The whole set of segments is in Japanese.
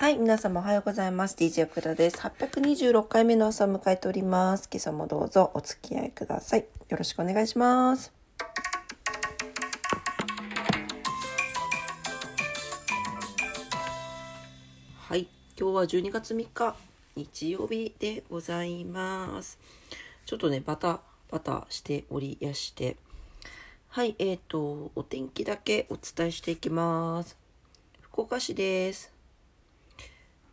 はい、皆様おはようございます。DJ 奥田です。826回目の朝を迎えております。今朝もどうぞお付き合いください。よろしくお願いします。はい、今日は12月3日日曜日でございます。ちょっとね、バタバタしておりやして。はい、えーと、お天気だけお伝えしていきます。福岡市です。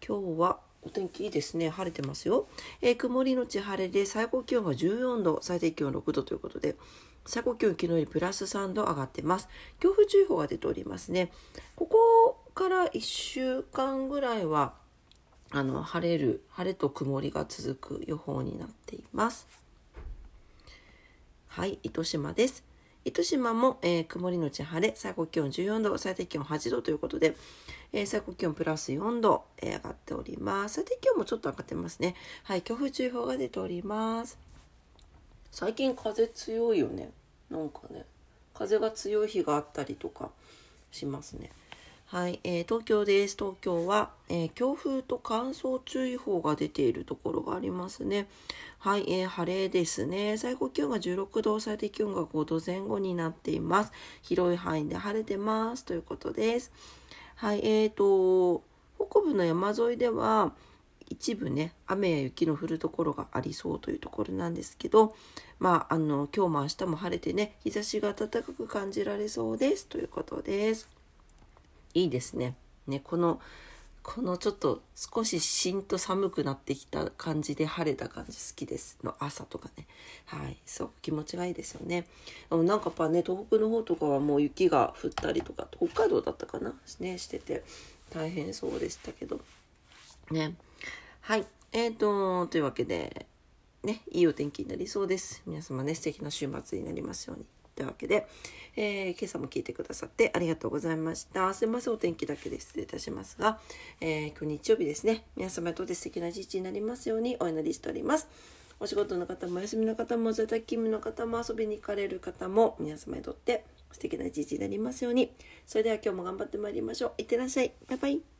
今日はお天気いいですね。晴れてますよ。えー曇りのち晴れで最高気温が14度、最低気温6度ということで、最高気温昨日よりプラス3度上がってます。強風注意報が出ておりますね。ここから1週間ぐらいは、あの、晴れる、晴れと曇りが続く予報になっています。はい、糸島です。糸島も、えー曇りのち晴れ、最高気温14度、最低気温8度ということで、えー最高気温プラス4度、えー上がっております。最低気温もちょっと上がってますね。はい、強風注意報が出ております。最近風強いよね。なんかね、風が強い日があったりとかしますね。はい、えー東京です。東京は、えー強風と乾燥注意報が出ているところがありますね。はい、えー晴れですね。最高気温が16度、最低気温が5度前後になっています。広い範囲で晴れてますということです。はい、えーと、北部の山沿いでは、一部ね、雨や雪の降るところがありそうというところなんですけど、まあ、あの、今日も明日も晴れてね、日差しが暖かく感じられそうですということです。いいですね。ね、この、このちょっと少ししんと寒くなってきた感じで晴れた感じ好きです。の朝とかね。はい。すごく気持ちがいいですよね。なんかやっぱね東北の方とかはもう雪が降ったりとか北海道だったかな？ねしてて。大変そうでしたけど。ね。はい。えーとというわけでねいいお天気になりそうです。皆様ね素敵な週末になりますように。というわけで、えー今朝も聞いてくださってありがとうございました。すいません、お天気だけで失礼いたしますが、えー今日日曜日ですね、皆様にとって素敵な一日になりますようにお祈りしております。お仕事の方もお休みの方も在宅勤務の方も遊びに行かれる方も皆様にとって素敵な一日になりますように。それでは今日も頑張ってまいりましょう。いってらっしゃい。バイバイ。